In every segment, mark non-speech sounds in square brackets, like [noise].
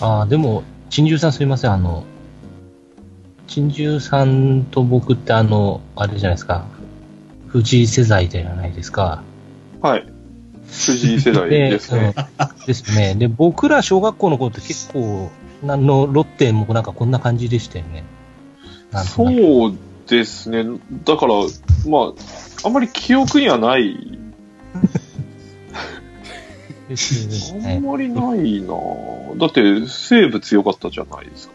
ああ、でも、珍獣さんすいません、あの、珍獣さんと僕ってあの、あれじゃないですか、藤井世代じゃないですか。はい。藤井世代ですね。うんですね。で、僕ら小学校の頃って結構、あの、ロッテもなんかこんな感じでしたよね。そうですね。だから、まあ、あんまり記憶にはない。ですあねんまりないなぁだって、西武強かったじゃないですか。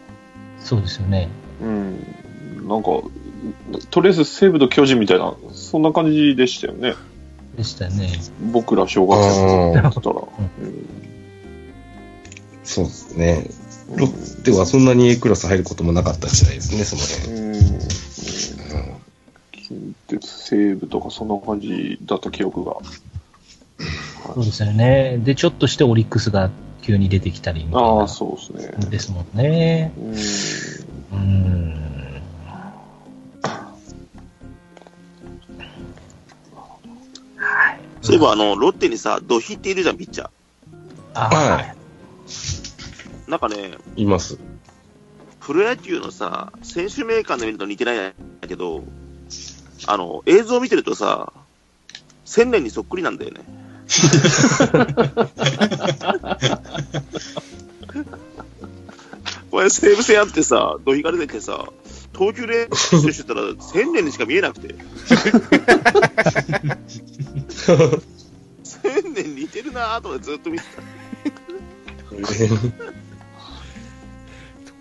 そうですよね。うん。なんか、とりあえず西武と巨人みたいな、そんな感じでしたよね。でしたよね。僕ら小学生だったら。うんそうですね。ロッテはそんなに A クラス入ることもなかった時代ですね、その辺。うん。うん近鉄西武とかそんな感じだった記憶が。そうですよね。で、ちょっとしてオリックスが急に出てきたりみたいなああ、そうですね。ですもんね。うん。そういえば、あの、ロッテにさ、ドヒっているじゃん、ピッチャー。あはいなんかね、います。プロ野球のさ、選手メーカーの見ると似てないんだけど、あの、映像見てるとさ、千年にそっくりなんだよね。[laughs] これ西武戦あってさ、ドヒが出てきてさ、投球練習してたら千年にしか見えなくて。千年似てるなぁと思ってずっと見てた。[laughs]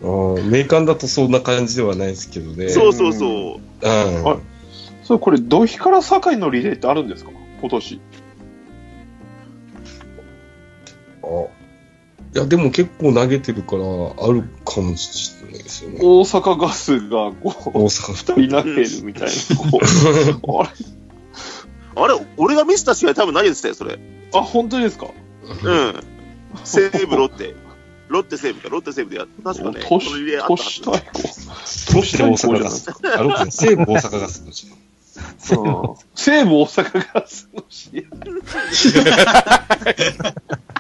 あー名鑑だとそんな感じではないですけどね。そうそうそう。うん。あそれこれ、土肥から堺のリレーってあるんですか？今年。いや、でも結構投げてるから、あるかもしれないですよね。大阪ガスがこう、大阪二人投げるみたいな。こうあれ？[laughs] あれ、俺が見せた試合多分何でしたよ、それ。あ、本当ですか？うん。西武、ロッテ。ロッテ、西武か、ロッテ、西武でやった。確かね、都このリレーあったはず市対抗。都市で大阪ガス。あ、ロッテ、西武大阪ガスの時うん西武大阪ガスの試合。[laughs]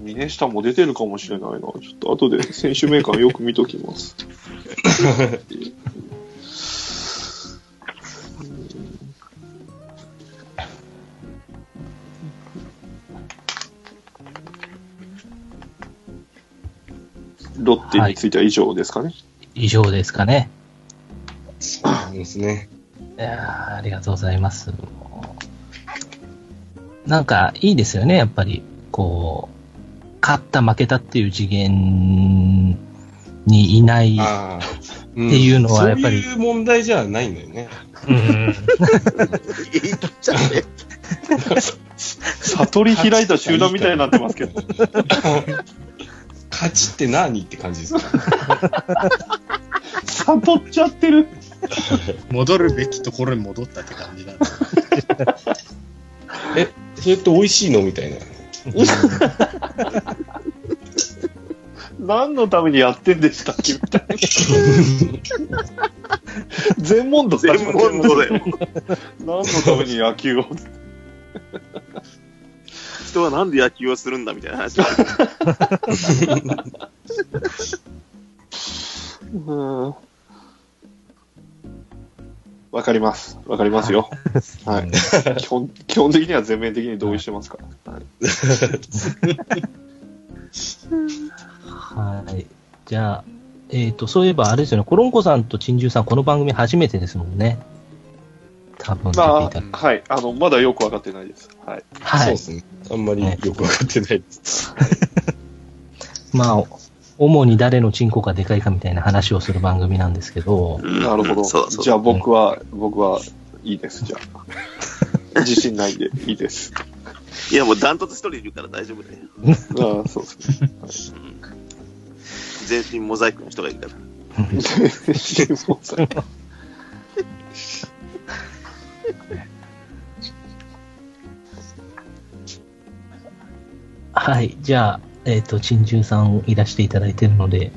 峰下も出てるかもしれないな。ちょっと後で選手メーカーよく見ときます。ロッテについては以上ですかね。以上ですかね。そうですね。いやーありがとうございます。なんか、いいですよね、やっぱり。こう、勝った負けたっていう次元にいない。っっていうのはやっぱりそういう問題じゃないんだよね。うん言っちゃって。悟り開いた集団みたいになってますけど。勝ちって何って感じですか？悟っちゃってる。戻るべきところに戻ったって感じだね。え、それって美味しいの？みたいな。[laughs] 何のためにやってんでしたっけ？みたいな。全問答全問答だよ。何のために野球を？人はなんで野球をするんだみたいな話。[laughs] わかります。わかりますよ。はい。基本、基本的には全面的に同意してますから。はいはい。じゃあ、えっ、と、そういえばあれですよね、コロンコさんと珍獣さん、この番組初めてですもんね。多分まあ、はい。あの、まだよくわかってないです。はい。はい。そうですね。あんまりよくわかってないです。まあ、主に誰のチンコがでかいかみたいな話をする番組なんですけど、なるほど。そうだそうだじゃあ僕は、僕はいいです。じゃあ。[laughs] 自信ないんで、いいです。いや、もうダントツ一人いるから大丈夫だよ。ああ、そうですね。全身モザイクの人がいるから。もうさはい。じゃあ、えっ、と、珍獣さんいらしていただいてるので、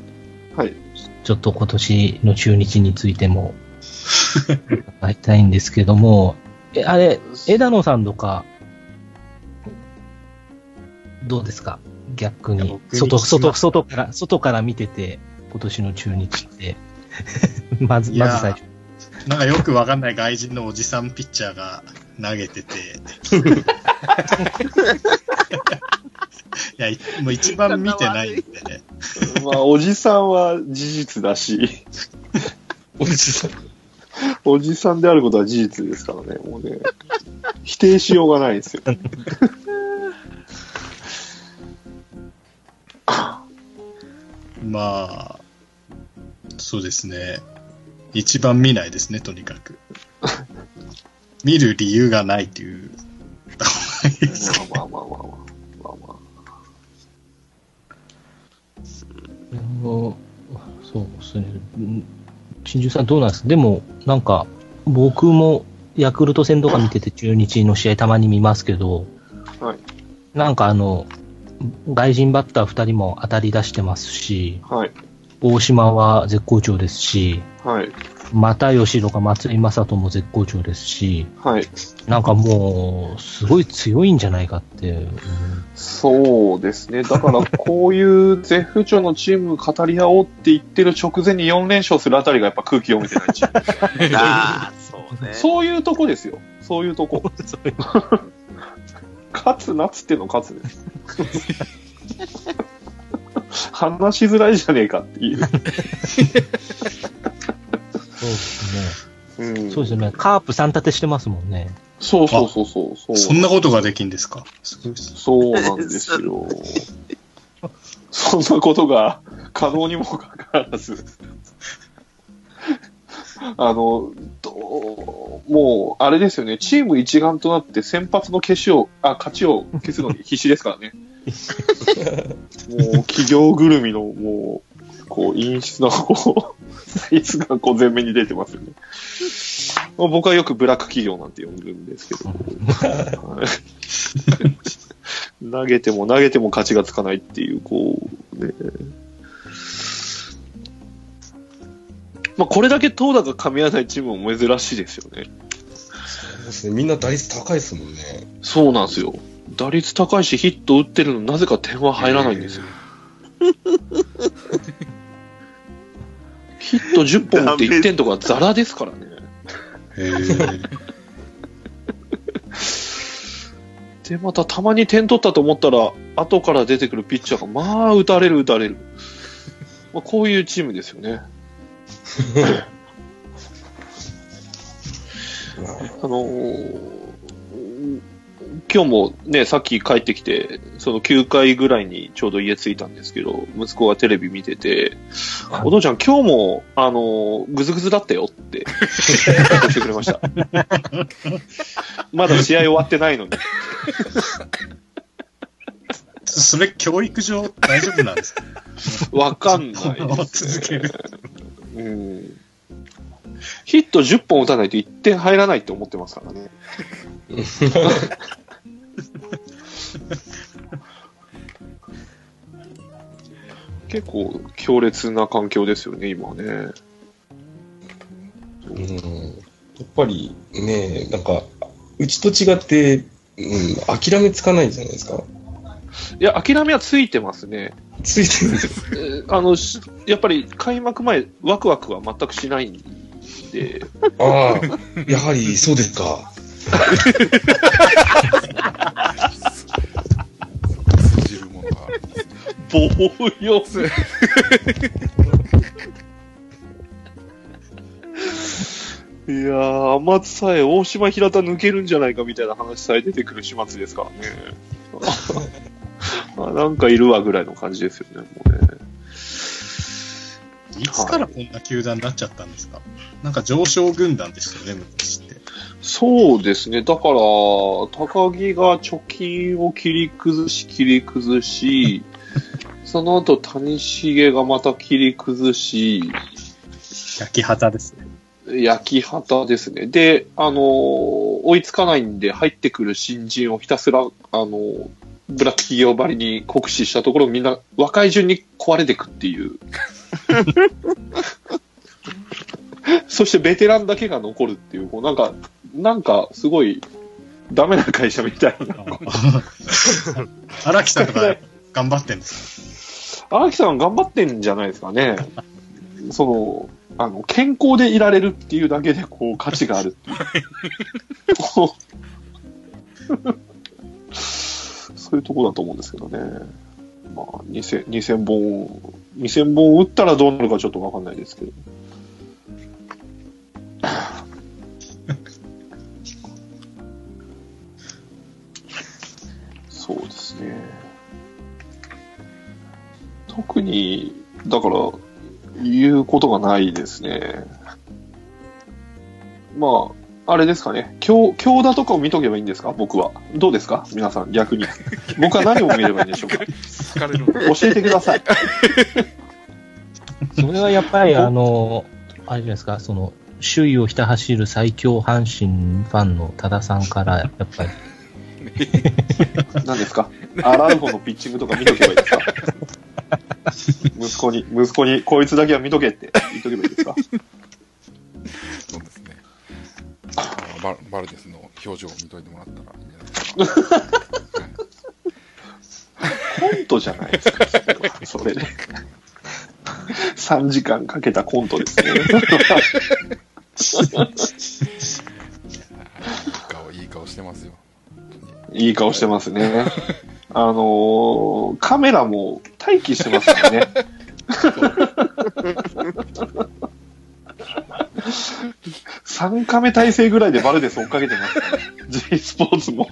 はい。ちょっと今年の中日についても、[laughs] 伺いたいんですけども、え、あれ、枝野さんとか、どうですか？逆に。外、外、す外から、外から見てて、今年の中日って。[laughs] まず、まず最初。なんかよくわかんない外人のおじさんピッチャーが投げてて。[laughs] いや、いもう一番見てないんでね。[laughs] まあ、おじさんは事実だし、おじさん。おじさんであることは事実ですからね、もうね、否定しようがないですよ。[laughs] まあ、そうですね。一番見ないですね、とにかく。見る理由がないっていう。[laughs] まあまあまあまあまあ。まあまあのそうですね。うん新庄さんどうなんですかでも、なんか、僕もヤクルト戦とか見てて中日の試合たまに見ますけど、あはい。なんかあの、外人バッター2人も当たり出してますし、はい。大島は絶好調ですし、はい。又吉とか松井正人も絶好調ですし、はい。なんかもう、すごい強いんじゃないかって、うんそうですね。だから、こういう絶不調のチーム語り合おうって言ってる直前に4連勝するあたりがやっぱ空気読めてないチーム。[laughs] ああ、そうね。そういうとこですよ。そういうとこ。[laughs] 勝つなっつってんの勝つです。[laughs] 話しづらいじゃねえかっていう。そうですうんね。そうですよね。カープ3立てしてますもんね。そうそうそうそう。そうそんなことができんですか？そうなんですよ。そんなことが可能にもかかわらず。あの、どうもう、あれですよね、チーム一丸となって先発の消しを、あ、勝ちを消すのに必死ですからね。[laughs] もう、企業ぐるみの、もう、こう、陰湿な、こう、サイズがこう前面に出てますよね。まあ僕はよくブラック企業なんて呼んでるんですけど、は [laughs] い投げても投げても勝ちがつかないっていう、こう、ね。まあ、これだけ投打が噛み合わないチームも珍しいですよね。そうですね。みんな打率高いですもんね。そうなんですよ。打率高いし、ヒット打ってるのになぜか点は入らないんですよ。ヒット10本打って1点とかザラですからね。で、またたまに点取ったと思ったら、後から出てくるピッチャーが、まあ、打たれる打たれる。まあ、こういうチームですよね。[laughs] あのー今日もね、さっき帰ってきて、その9回ぐらいにちょうど家着いたんですけど、息子がテレビ見てて、お父ちゃん今日も、あのーぐずぐずだったよって、教えてくれました。[laughs] まだ試合終わってないのに。それ教育上大丈夫なんですかわかんないね。続ける。うん。ヒット10本打たないと1点入らないって思ってますからね。[laughs] 結構強烈な環境ですよね、今ね。うん。やっぱりね、なんか、うちと違って、うん、諦めつかないじゃないですか。いや、諦めはついてますね。ついてるんですあの、しやっぱり開幕前、ワクワクは全くしないんで、ああ、やはりそうですか。[laughs] 棒読む。いやー、天津さえ大島平田抜けるんじゃないかみたいな話さえ出てくる始末ですからね。[laughs] あなんかいるわぐらいの感じですよね、もうね。いつからこんな球団になっちゃったんですか？なんか上昇軍団でしたよね、昔って。そうですね。だから、高木が貯金を切り崩し、切り崩し、[laughs] その後谷繁がまた切り崩し、焼き旗ですね。焼き旗ですね。で、あのー追いつかないんで入ってくる新人をひたすら、あのーブラック企業ばりに酷使したところみんな若い順に壊れていくっていう。[laughs] そしてベテランだけが残るっていう、こうなんか、なんかすごいダメな会社みたいな。荒木さんとか頑張ってんです荒木さん頑張ってんじゃないですかね。その、あの、健康でいられるっていうだけで、こう、価値があるそういうとこだと思うんですけどね。まあ、2000, 2000本、2000本打ったらどうなるかちょっとわかんないですけど。[laughs] そうですね。特に、だから、言うことがないですね。まあ、あれですかね。強、強打とかを見とけばいいんですか？僕は。どうですか？皆さん、逆に。[laughs] 僕は何を見ればいいんでしょうか？疲れるの教えてください。[laughs] それはやっぱり、あの、あれじゃないですか、その、首位をひた走る最強阪神ファンの多田さんから、やっぱり、何ですか？アラウホのピッチングとか見とけばいいですか？息子に、息子に、こいつだけは見とけって言っとけばいいですか？そうですね。あババルデスの表情を見といてもらったらいいんじゃないですか？コントじゃないですか、それで。3時間かけたコントですね。いい顔、いい顔してますよ。いい顔してますね。あのーカメラも待機してますからね。3カメ体制ぐらいでバルデス追っかけてますからね。J スポーツも。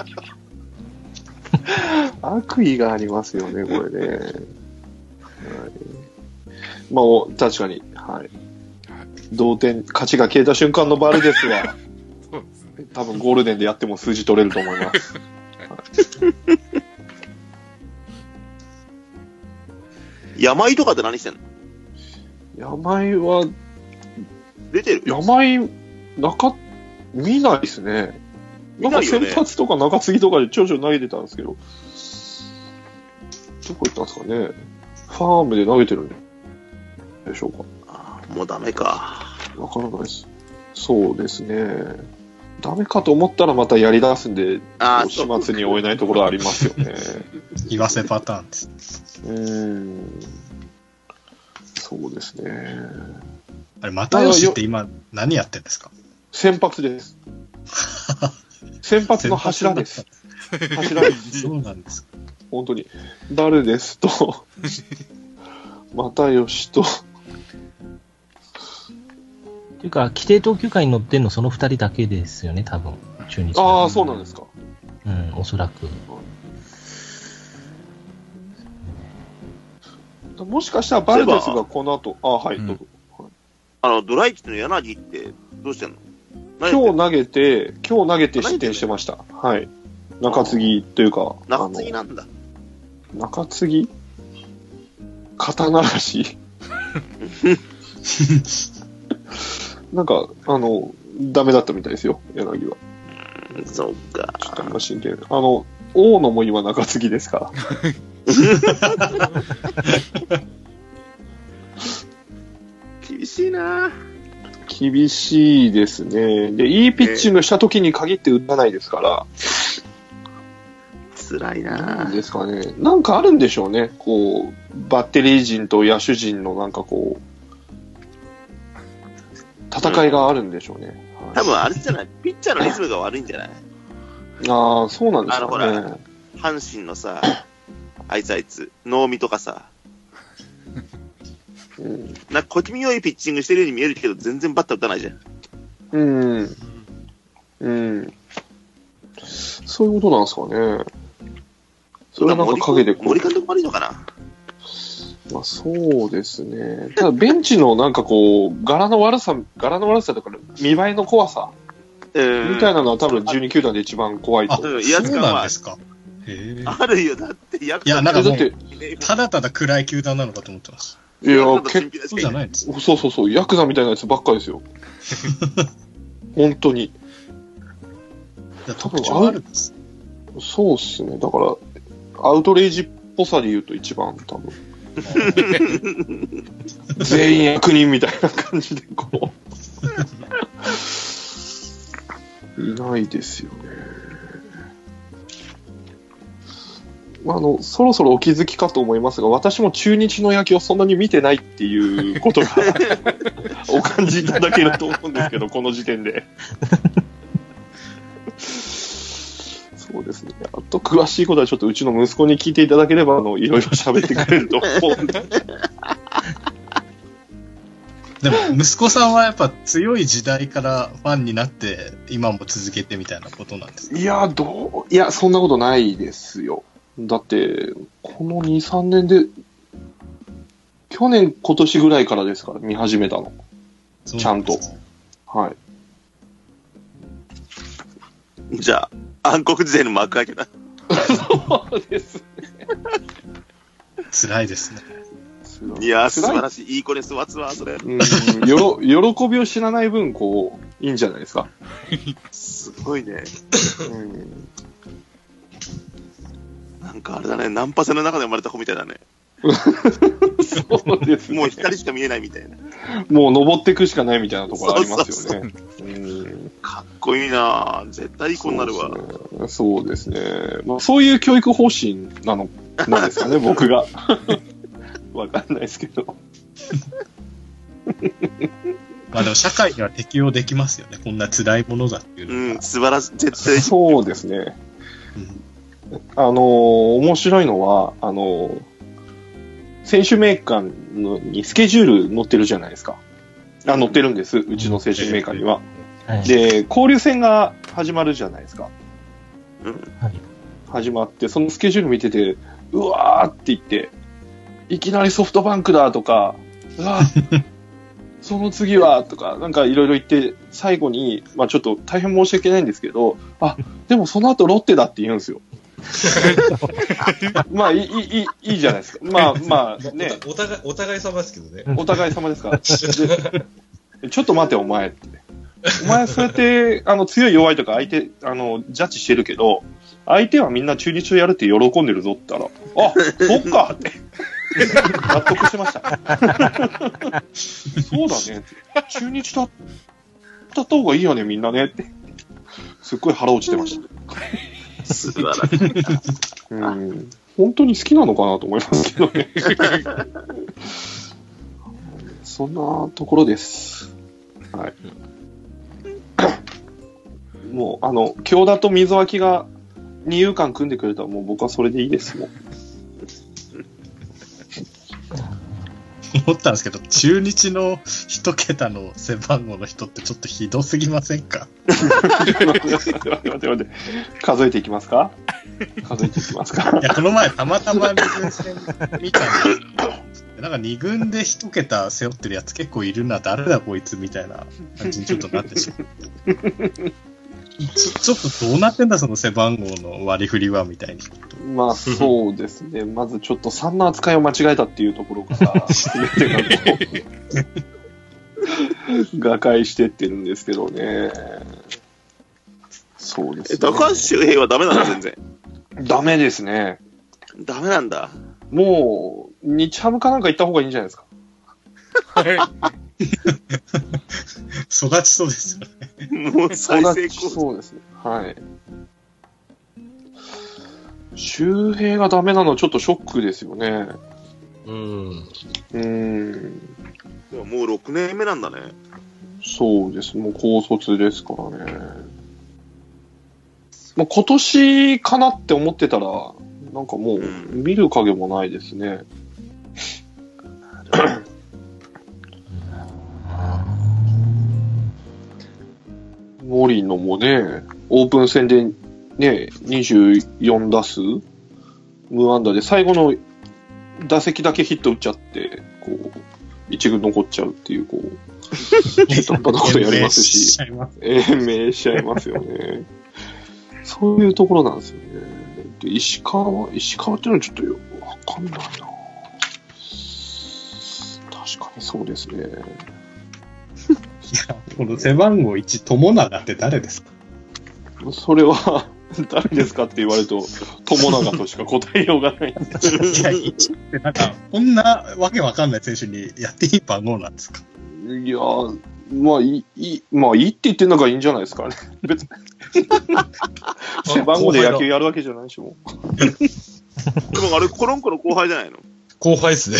悪意がありますよね、これね。はい、まあお、確かに、はい。同点、勝ちが消えた瞬間のバルデスは。[laughs] 多分ゴールデンでやっても数字取れると思います。[laughs] 山井とかって何してんの？山井は、出てる？山井、中、見ないですね。なんか見ないよね先発とか中継ぎとかでちょいちょい投げてたんですけど、どこ行ったんですかね。ファームで投げてるんでしょうか。あーもうダメか。わからないです。そうですね。ダメかと思ったらまたやり出すんで、ああ、始。末に追えないところありますよね。[laughs] 言わせパターンです。うーん。そうですね。あれ、又吉って今何やってんですか？先発です。[laughs] 先発の柱です。柱です。そうなんですか。本当に。誰ですと、[laughs] 又吉と、っていうか、規定投球回に乗ってんのその二人だけですよね、多分。中日。ああ、そうなんですか。うん、おそらく。もしかしたらバルデスがこの後、あはい、うんどうぞ。あの、ドライチの柳ってどうしてんの？何今日投げて、今日投げて失点してました。はい。中継ぎというか、中継ぎなんだ。中継ぎ？肩慣らし [laughs] [laughs] [laughs] なんか、あの、ダメだったみたいですよ、柳は。そうか。ちょっとあんま真剣あの、大野も今中継ぎですか？ら。[laughs] 厳しいな厳しいですね。で、いいピッチングした時に限って打たないですから、辛いなですかね。なんかあるんでしょうね。こう、バッテリー陣と野手陣のなんかこう、戦いがあるんでしょうね。はい多分あれじゃない？ピッチャーのリズムが悪いんじゃない？ああ、そうなんですかあのほね。阪神のさ、あいつあいつ、能見とかさ、うん。なんか小気味良いピッチングしてるように見えるけど、全然バッター打たないじゃん。うん。うん。そういうことなんですかね。それはなんか陰でこう森監督悪いのかな？まあそうですね。ただベンチのなんかこう、柄の悪さ、柄の悪さとか見栄えの怖さうんみたいなのは多分12球団で一番怖いと。あ、うんそう威圧感はなんですか。あるよ、だって、ヤクいやなんかもうだって、ただただ暗い球団なのかと思ってます。いや、結結そうじゃないんです。構、そうそうそう、ヤクザみたいなやつばっかりですよ。[laughs] 本当に。いや特徴あるんです。そうっすね。だから、アウトレイジっぽさで言うと一番多分。全員悪人みたいな感じでこういないですよね。あのそろそろお気づきかと思いますが私も中日の野球をそんなに見てないっていうことが [laughs] お感じいただけると思うんですけどこの時点で。そうですね。あと詳しいことはちょっとうちの息子に聞いていただければ、あの、いろいろ喋ってくれると思うんで。[laughs] でも、息子さんはやっぱ強い時代からファンになって、今も続けてみたいなことなんですか？いや、どう、いや、そんなことないですよ。だって、この2、3年で、去年、今年ぐらいからですから、見始めたの。ちゃんとはい。じゃあ、暗黒時代の幕開けだ。そうです。辛いですね。いやー、素晴らしい。いい子ですわつわ、それ。うん、よろ、喜びを知らない分、こう、いいんじゃないですか。すごいね。うん、なんかあれだね、ナンパ船の中で生まれた子みたいだね。[laughs] そうですね。もう光しか見えないみたいな。もう登っていくしかないみたいなところありますよね。うんかっこいいな絶対いい子になるわ。そうですね。そうですねまあ、そういう教育方針なの、なんですかね、[laughs] 僕が。わかんないですけど。まあでも社会には適応できますよね。こんな辛いものだっていううのが。ん、素晴らしい。絶対、そうですね。うんあのー面白いのは、あのー選手名鑑のにスケジュール載ってるじゃないですか。あ、載ってるんです。うちの選手名鑑には。はい。で、交流戦が始まるじゃないですか。うんはい始まって、そのスケジュール見てて、うわーって言って、いきなりソフトバンクだとか、うわー [laughs] その次はとか、なんかいろいろ言って、最後に、まあちょっと大変申し訳ないんですけど、あ、でもその後ロッテだって言うんですよ。[laughs] まあいい、いい、いいじゃないですか。まあまあね、お互い、お互い様ですけどね。お互い様ですから。でちょっと待て、お前って。お前、そうやって、あの、強い弱いとか相手、あの、ジャッジしてるけど、相手はみんな中日をやるって喜んでるぞって言ったら、あ、そっかって。納得しました。そうだね。中日だった方がいいよね、みんなねって。すっごい腹落ちてました。素晴らしい。うん。本当に好きなのかなと思いますけどね。そんなところです。はい。もう、あの、京田と水脇が二遊間組んでくれたらもう僕はそれでいいですもん。思ったんですけど、中日の一桁の背番号の人ってちょっとひどすぎませんか？数えていきますか？数えていきますか？いや、この前たまたま二軍戦見たんで、なんか二軍で一桁背負ってるやつ結構いるな、誰だこいつみたいな感じにちょっとなってしまって。[laughs] ちょちょっとどうなってんだ、その背番号の割り振りは、みたいに。まあそうですね。[laughs] まずちょっと3の扱いを間違えたっていうところから、全てがこう、[laughs] 瓦解してってるんですけどね。そうですえ、ね。高橋周平はダメなの全然。ダメですね。ダメなんだ。もう、日ハムかなんか行った方がいいんじゃないですか。[laughs] 育ちそうですよね。もう再生そう功そうですね。はい。周平がダメなのちょっとショックですよね。うん。うーん。もう6年目なんだね。そうです。もう高卒ですからね。もう今年かなって思ってたら、なんかもううん見る影もないですね。森野もね、オープン戦でね、24打数？無安打で最後の打席だけヒット打っちゃって、こう、一軍残っちゃうっていう、こう、中途半端なことやりますし。延命しちゃいますよね。そういうところなんですよね。で石川は、石川っていうのはちょっとよわかんないな確かにそうですね。[laughs] この背番号1、友永って誰ですか？それは、[laughs] 誰ですかって言われると、友永としか答えようがないんですいや、1ってなんか、こんなわけわかんない選手にやっていい番号なんですか？いやー、まあいい、いい、まあいいって言ってんのがいいんじゃないですかね。[laughs] 別に。[laughs] 背番号で野球やるわけじゃないしもう。でもあれ、コロンコの後輩じゃないの？後輩っすね。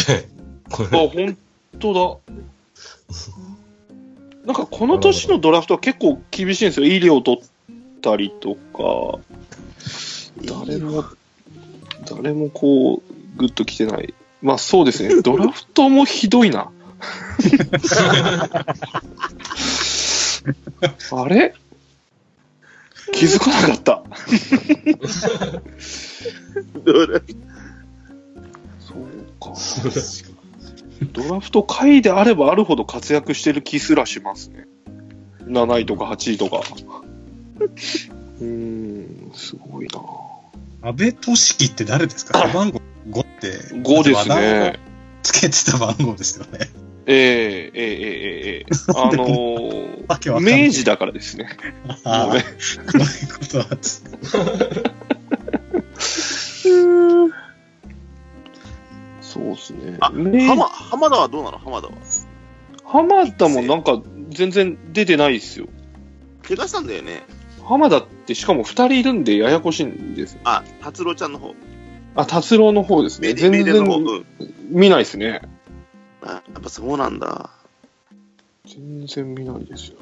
こあ、れ本当だ。なんかこの年のドラフトは結構厳しいんですよ。医療取ったりとか、誰も、誰もこう、グッと来てない。まあそうですね。[laughs] ドラフトもひどいな。[laughs] あれ？気づかなかった。そうか。ドラフト下位であればあるほど活躍してる気すらしますね。7位とか8位とか。うん、すごいな。安倍俊樹って誰ですか？背番号5って。5ですね。つけてた番号ですよね。えー、えー、えー、ええー、[laughs] あのー、明治だからですね。ああ、ね、[laughs] そういうことなです。そうですね。あ、浜、浜田はどうなの？浜田は。浜田もなんか全然出てないですよ。怪我したんだよね。浜田ってしかも2人いるんでややこしいんです。あ、達郎ちゃんの方。あ、達郎の方ですね。全。然うん。見ないですね。あやっぱそうなんだ。全然見ないですよ。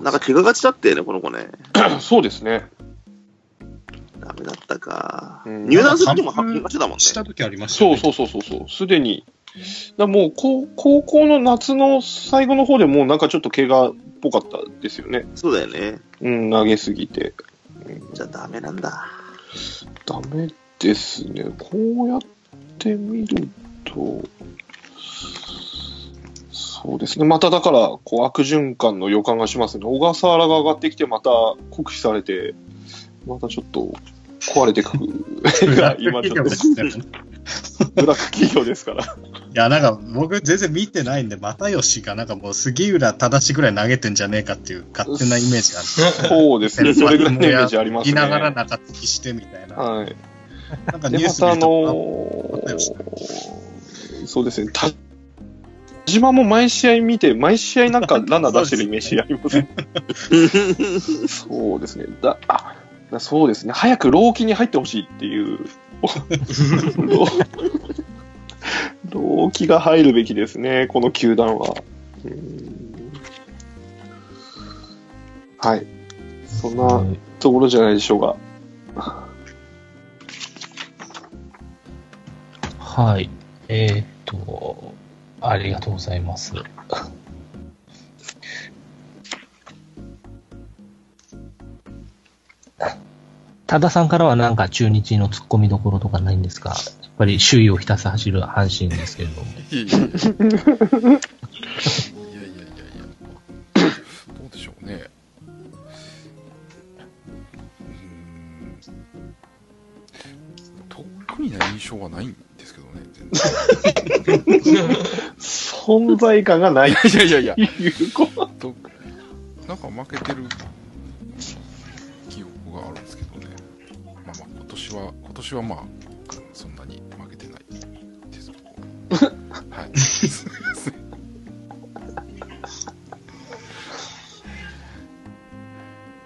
なんか怪我がちだったよね、この子ね。[clears throat] そうですね。ダメだったか。うん入団する時も怪我してたもんね。した時ありましたよね。そうそうそうそうそう。すでに。だもう高高校の夏の最後の方でもうなんかちょっと怪我っぽかったですよね。そうだよね。うん、投げすぎて。じゃあダメなんだ。ダメですね。こうやって見ると、そうですね。まただから、こう悪循環の予感がしますね。小笠原が上がってきて、また酷使されて、またちょっと壊れてくる。が今ちょっと、ブラック企業ですから。いや、なんか僕全然見てないんで、又吉がなんかもう杉浦正ぐらい投げてんじゃねえかっていう勝手なイメージがある。そうですね。それぐらいのイメージありますね。言いながら中継ぎしてみたいな。はい。なんかで、ニュースまたあの見るとーそうですね。田島も毎試合見て、毎試合なんかランナー出してるイメージありますね。そうですね。だ、あ、だそうですね。早く老期に入ってほしいっていう。[laughs] 老期が入るべきですね、この球団は。はい。そんなところじゃないでしょうか。はい。えーっと、ありがとうございます。多田さんからはなんか中日の突っ込みどころとかないんですか？やっぱり首位をひたすら走る阪神ですけれども。いやいやいやいや。どうでしょうね。特にな印象はないんですけどね全然。[laughs] 存在感がない。いやいやいや。[laughs] いうこと。となんか負けてる年はまあそんなに負けてないですはい [laughs]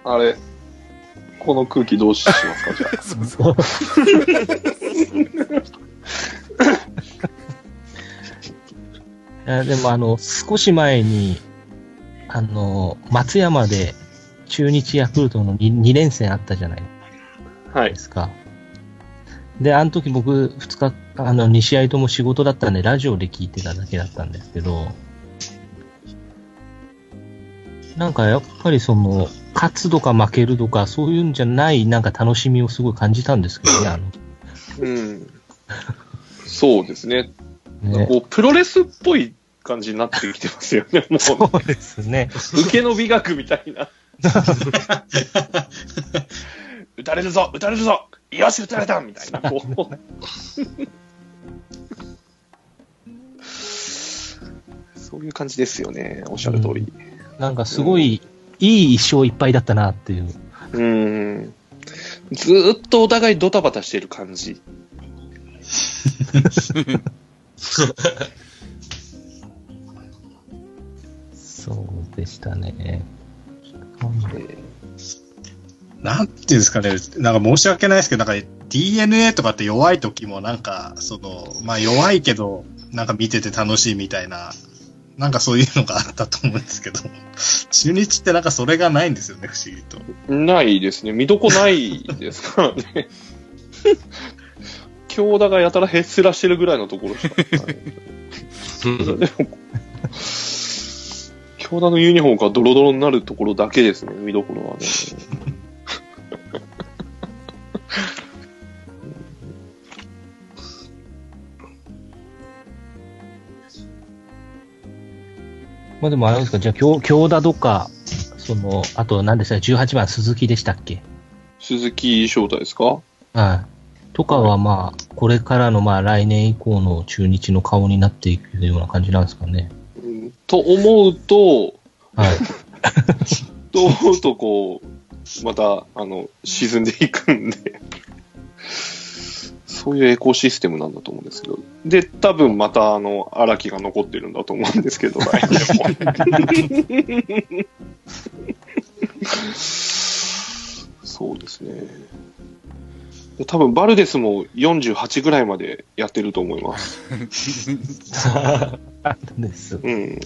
あれ、この空気どうしますか、じゃあ。そうそういやでもあの、少し前に、あの、松山で中日ヤクルトの 2, 連戦あったじゃないはいで。すか。で、あの時僕、2日、あの、2試合とも仕事だったんで、ラジオで聞いてただけだったんですけど、なんかやっぱりその、勝つとか負けるとか、そういうんじゃない、なんか楽しみをすごい感じたんですけどね、[laughs] あうん。そうですね。の、ね。こう、プロレスっぽい感じになってきてますよね。もう、そうですね。受けの美学みたいな。[laughs] 打たれるぞ打たれるぞよし打たれたみたいな。[laughs] そういう感じですよね。おっしゃる通り。なんかすごい、いい一生いっぱいだったなっていう。うん。ずーっとお互いドタバタしてる感じ。[laughs] そうでしたね。えなんていうんですかね、なんか申し訳ないですけど、なんか DNA とかって弱い時もなんか、その、まあ弱いけど、なんか見てて楽しいみたいな、なんかそういうのがあったと思うんですけど、中日ってなんかそれがないんですよね、不思議と。ないですね。見どこないですからね。[laughs] 京田がやたらへっすらしてるぐらいのところしかない。[laughs] でも、京田のユニフォームがドロドロになるところだけですね、見どころはね。まあでもあれですか、じゃあ、京京田とか、その、あと何でしたっけ、18番鈴木でしたっけ？鈴木翔太ですか？はい。とかはまあ、これからのまあ来年以降の中日の顔になっていくような感じなんですかね。うんと思うと、はい。[laughs] と思うとこう、また、あの、沈んでいくんで、そういうエコシステムなんだと思うんですけど。で、多分また、あの、荒木が残ってるんだと思うんですけど、来年も。そうですね。で多分バルデスも48ぐらいまでやってると思います。[laughs] です。うん。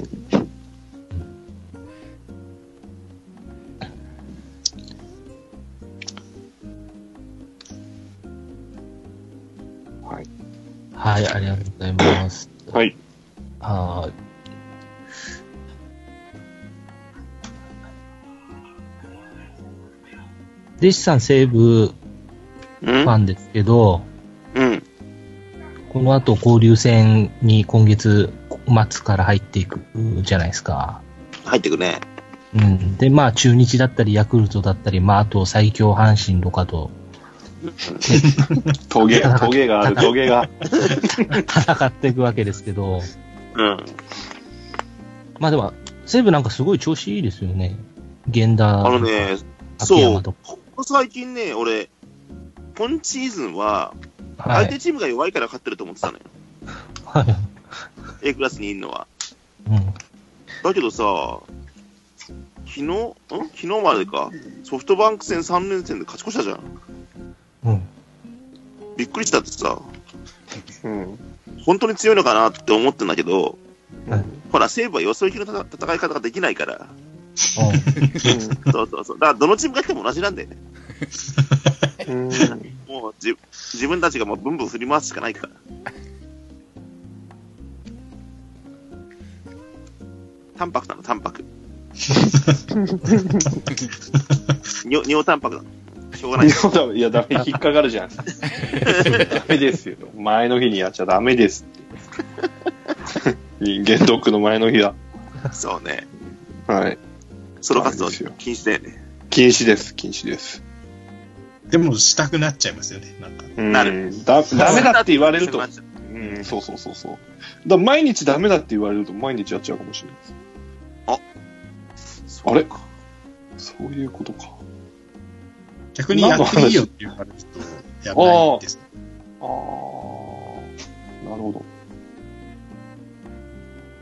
はい、ありがとうございます。はい。はい。弟子さん西武うファんンですけど、うん。この後交流戦に今月末から入っていくじゃないですか。入ってくね。うん。で、まあ中日だったりヤクルトだったり、まああと最強阪神とかと [laughs] トゲ、トゲがある、トゲが。戦っていくわけですけど、うん。まあでも、西武なんかすごい調子いいですよね。源田あのね、秋そう。ここ最近ね、俺、今シーズンは、はい。相手チームが弱いから勝ってると思ってたのよ。はい。A クラスにいるのは。うん。だけどさ、昨日、ん？昨日までか、ソフトバンク戦3連戦で勝ち越したじゃん。うん。びっくりしたってさ、うん。本当に強いのかなって思ってんだけど、はいほら、西武はよそ行きの戦戦い方ができないから、うんそうそうそう。だから、どのチームが来ても同じなんだよね。うん。もうじ、自分たちがもうブンブン振り回すしかないから。淡白なの、淡白。[laughs] 尿尿淡白なの。しょうがない。いや、ダメ、いや、ダメ、引っかかるじゃん。ダメですよ。前の日にやっちゃダメですって。人間ドックの前の日だ。そうね。はい。ソロ活動そうですよ禁止だよね。禁止です、禁止です。でもしたくなっちゃいますよね、なんか。うんなるだ。ダメだって言われるとそうん、そうそうそうそう。だから毎日ダメだって言われると毎日やっちゃうかもしれないです。あれ？そういうことか。逆にやっていいよって言われると、やばいです。ああ、なるほど。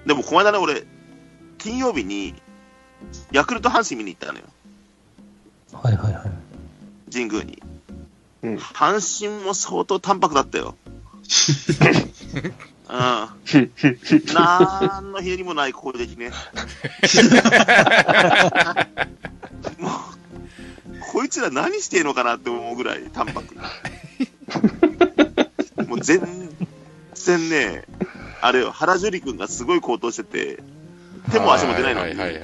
でも、この間ね、俺、金曜日に、ヤクルト阪神見に行ったのよ。はいはいはい。神宮に。うん阪神も相当淡白だったよ。[laughs] うん。なんのひねりもない攻撃ね。[laughs] もう、こいつら何してんのかなって思うぐらい淡白。[laughs] もう全然ね、あれよ、原樹里君がすごい高騰してて、手も足も出ないのに、はい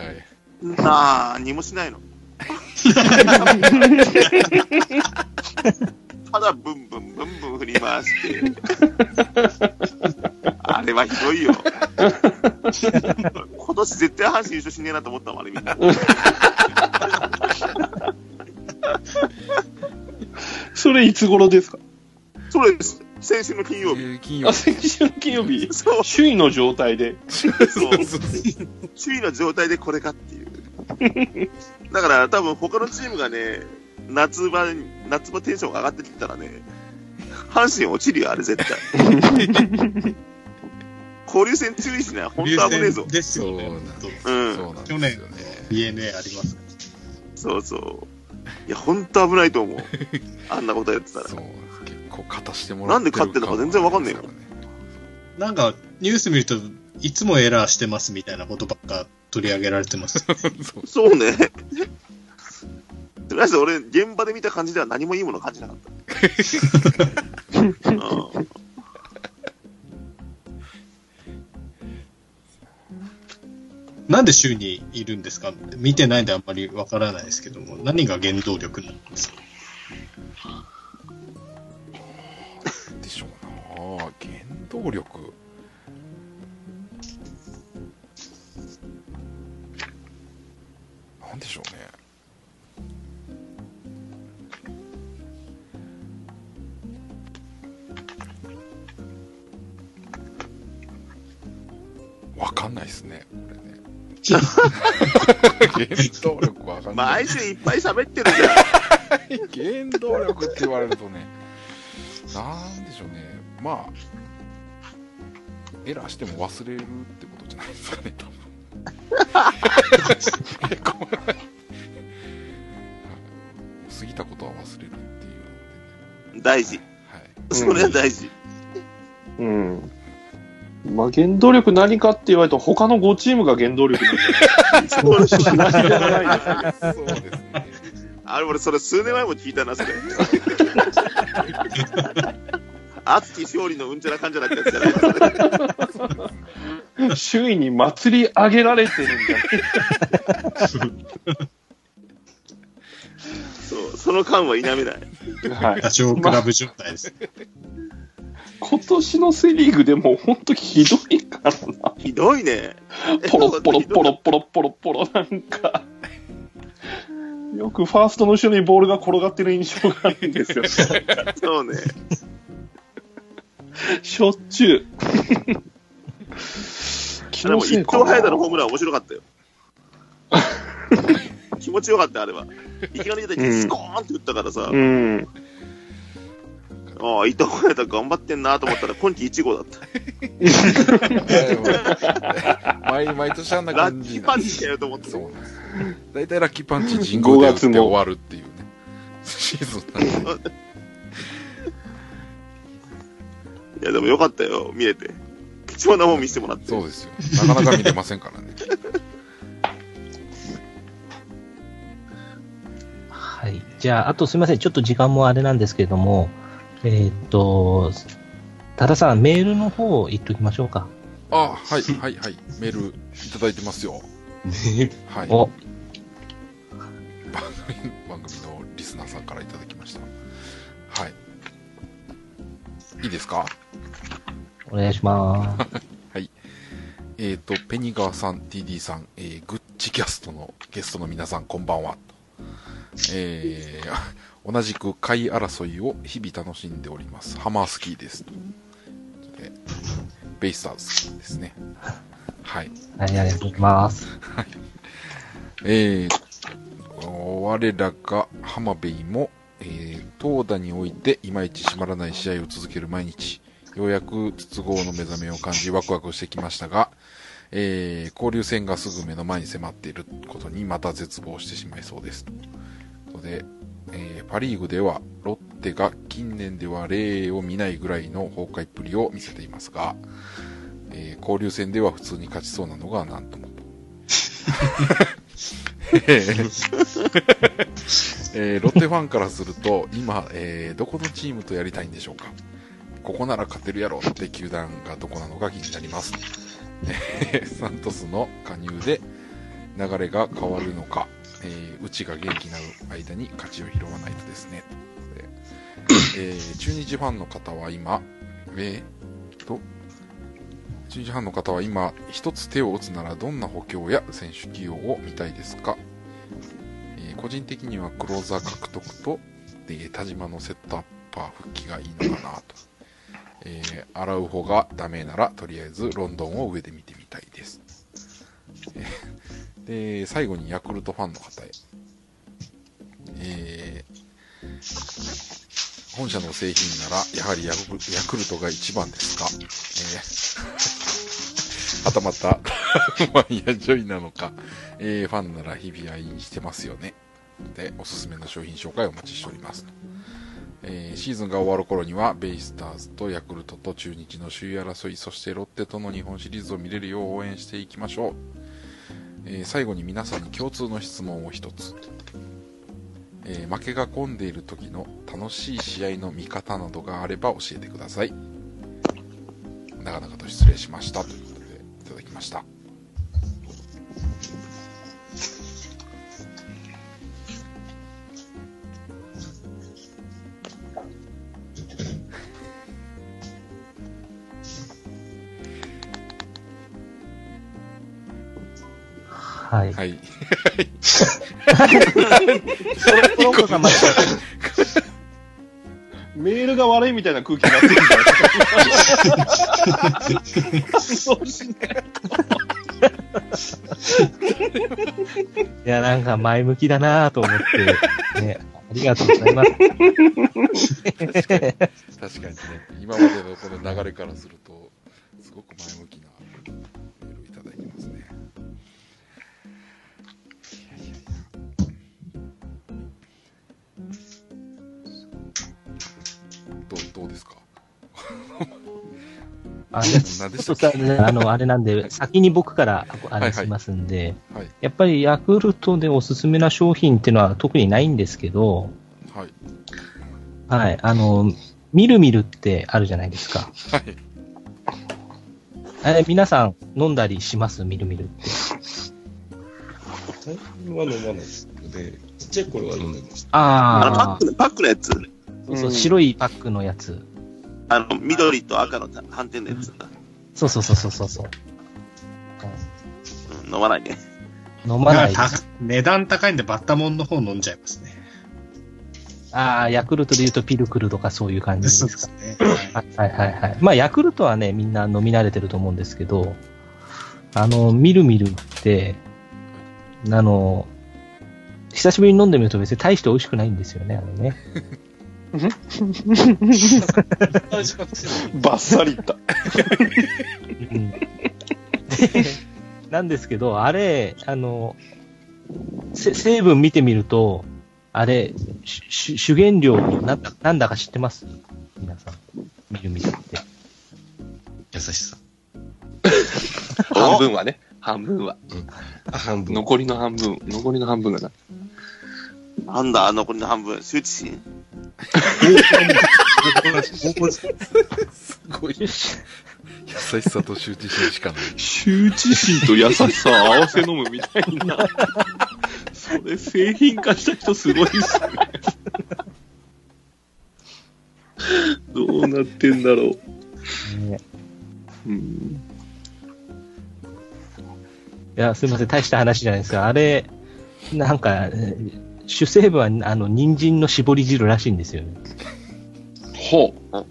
はもしないの。[laughs] ただブンブンブンブン振り回して。あれはひどいよ。今年絶対阪神優勝しねえなと思ったもん、あれみんな。[laughs] [laughs] それいつ頃ですか？それです。先週の金曜日。えー金曜あ、日。先週の金曜日？[laughs] そう、首位の状態で？そう。首位の状態でこれかっていう。だから多分他のチームがね、夏場に、夏場テンションが上がってきたらね、阪神落ちるよ、あれ絶対。[laughs] 交流戦注意しない。本当危ねえぞ。ですよね。そうなん去年よね。DNA あります。そうそう。いや、本当危ないと思う。あんなことやってたら。そう。結こう勝たしてもらってるなんで勝ってんのか全然わかんねえよなんか、ニュース見ると、いつもエラーしてますみたいなことばっか取り上げられてます。[laughs] そうね。とりあえず俺、現場で見た感じでは何もいいもの感じなかった。[laughs] うんなんで週にいるんですか？見てないんであんまりわからないですけども、何が原動力なんですか？でしょうな。原動力。原動力わかんない毎週いっぱい喋ってるじゃん。[laughs] 原動力って言われるとね、なんでしょうね、まあ、エラーしても忘れるってことじゃないですかね、多分。過ぎたことは忘れるっていう大事。ので、ね、それは大事。うん。まあ、原動力何かって言われると、他の5チームが原動力なんじゃないそう何でもないで。そうですね。あれ、俺、それ数年前も聞いたな、それ。[laughs] 熱き勝利のうんちゃらかんじゃないそれ周囲に祭り上げられてるんじゃないそう、その間は否めない。はい。ダチョウ倶楽部状態です。[laughs] [laughs] 今年のセリーグでも本当ひどいからな。ひどいね。ポロポロポロポロポロポロなんか。よくファーストの後ろにボールが転がってる印象があるんですよ。そうね。しょっちゅう。気でも、一等早田のホーな。ムラン面白かったよ。気持ちよかった、あれは。いきなり出てスコーンって打ったからさ、うん。ああ、伊藤隼太頑張ってんなと思ったら、今季1号だった。毎毎年あんなラ感じッキーパンチだよと思って。そうなんです。大体ラッキーパンチ神宮で打って終わるっていうね。シーズンなんでいや、でもよかったよ、見れて。貴重なもん見せてもらって。そうですよ。なかなか見れませんからね。はい。じゃあ、あとすみません。ちょっと時間もあれなんですけれども、えーっと、多田さん、メールの方言っときましょうか。あ、はい、はい、はい。メールいただいてますよ。ね [laughs] はい。お、番組、番組のリスナーさんからいただきました。はい。いいですか？お願いします。[laughs] えっ、と、ペニガーさん、TD さん、えー、グッチキャストのゲストの皆さん、こんばんは。えー、同じく貝争いを日々楽しんでおります。ハマースキーです。とでベイスターズですね。はい。はい、ありがとうございます。えー、我らが浜辺も、えー、投打においていまいち締まらない試合を続ける毎日、ようやく筒香の目覚めを感じワクワクしてきましたが、えー、交流戦がすぐ目の前に迫っていることにまた絶望してしまいそうです。ということで、えーパリーグではロッテが近年では例を見ないぐらいの崩壊っぷりを見せていますが、えー交流戦では普通に勝ちそうなのがなんともと。[laughs] えーロッテファンからすると、今、えーどこのチームとやりたいんでしょうかここなら勝てるやろって球団がどこなのか気になります。えーサントスの加入で流れが変わるのか、えー、うちが元気な間に勝ちを拾わないとですね。でえー中日ファンの方は今、えーと、中日ファンの方は今、一つ手を打つならどんな補強や選手起用を見たいですか、えー個人的にはクローザー獲得と、えー田島のセットアッパー復帰がいいのかなと。えー、アラウホがダメなら、とりあえずロンドンを上で見てみたいです。えーで、最後にヤクルトファンの方へ。えー本社の製品なら、やはりヤクルトが一番ですか、えー [laughs] はたまた、マイヤジョイなのか、えーファンなら日々愛飲してますよね。で、おすすめの商品紹介をお待ちしております。えーシーズンが終わる頃には、ベイスターズとヤクルトと中日の首位争い、そしてロッテとの日本シリーズを見れるよう応援していきましょう。えー最後に皆さんに共通の質問を1つ。えー負けが込んでいる時の楽しい試合の見方などがあれば教えてください。長々と失礼しました。ということで、いただきました。はい。はい。[laughs] メールが悪いみたいな空気になってるいや、なんか前向きだなぁと思って、ね、ありがとうございます。確かにね、今までのこの流れからすると、すごく前向きあ、ちょっとさ、あの、あれなんで、先に僕からあれしますんで、はい。やっぱりヤクルトでおすすめな商品っていうのは特にないんですけど、はい。はい、あの、みるみるってあるじゃないですか。はい。あれ、皆さん飲んだりします？みるみるって。最近は飲まないですので、ちっちゃい頃は飲んでました。あの、パッあクの、パックのやつ。あ、そうそう、白いパックのやつ。あの、緑と赤の反転のやつ。そうそうそうそうそうそう。うん、飲まないね。飲まない。た値段高いんでバッタモンの方飲んじゃいますね。ああ、ヤクルトで言うとピルクルとかそういう感じですか。ね。はいはいはいはい。まあ、ヤクルトはね、みんな飲み慣れてると思うんですけど、あの、みるみるって、あの、久しぶりに飲んでみると別に大して美味しくないんですよね、あれね。バッサリいった。うんでなんですけど、あれ、あの、せ成分見てみると、あれ、しし主原料なんだなんだか知ってます？皆さん。みるみるって。優しさ。半分はね。半分は。あ、半分。残りの半分。残りの半分がな。なんだ、残りの半分。羞恥心すごい。優しさと羞恥心しかない。羞恥心と優しさを合わせ飲むみたいな。それ製品化した人すごいっすね。どうなってんだろう。ねうん、いや、すいません、大した話じゃないですが、あれ、なんか、えー主成分は、あの、人参の絞り汁らしいんですよね。ほう。[laughs]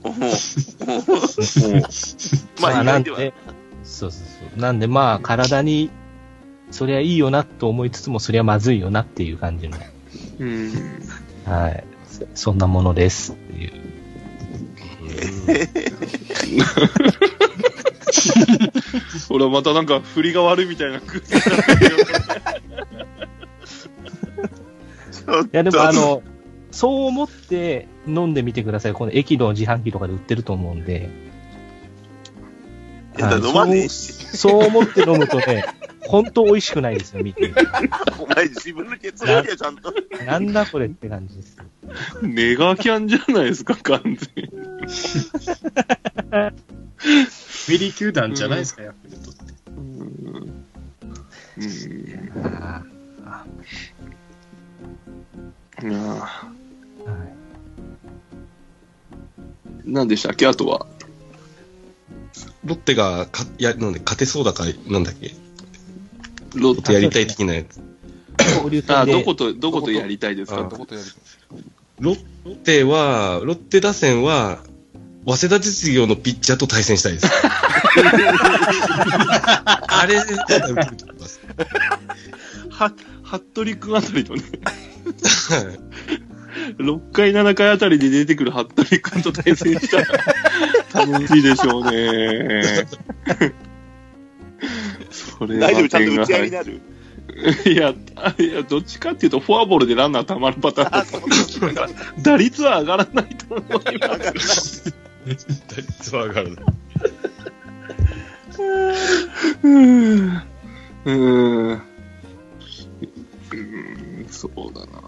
まあ、意なん外でそうそうそう。なんで、まあ、体に、そりゃいいよなと思いつつも、そりゃまずいよなっていう感じの、うん。はい。そそんなものですっていう。[laughs] [laughs] ほら、またなんか、振りが悪いみたいな空気になってるよ。[laughs] いや、でもあ、の、そう思って飲んでみてください。この駅の自販機とかで売ってると思うんで。いや飲まねえし。そう思って飲むとね、本当美味しくないですよ、見て。お前自分のケツ見てよ、ちゃんと。なんだこれって感じです。ネガキャンじゃないですか、完全に。[laughs] フィリー球団じゃないですか、ヤクルトって。ういやー。ーはい。何でしたっけ？あとは。ロッテがか、や、なんで、勝てそうだか、なんだっけ？ロロッテ。やりたい的なやつ。あ、どこと、どことやりたいですあかどことやりロッテは、ロッテ打線は、早稲田実業のピッチャーと対戦したいです。[laughs] あれ、受けると思います。は、服部君あたりとね、はい6回、7回あたりで出てくる服部君と対戦したら [laughs] 楽しいでしょうね。[laughs] それは大丈夫、ちゃんと打ち上げ入るになる？[laughs] いや、いや、どっちかっていうと、フォアボールでランナー溜まるパターンだあ、そうそうそう。打率は上がらないと思います。打率は上がるな。うーん。うーん。うん、そうだな。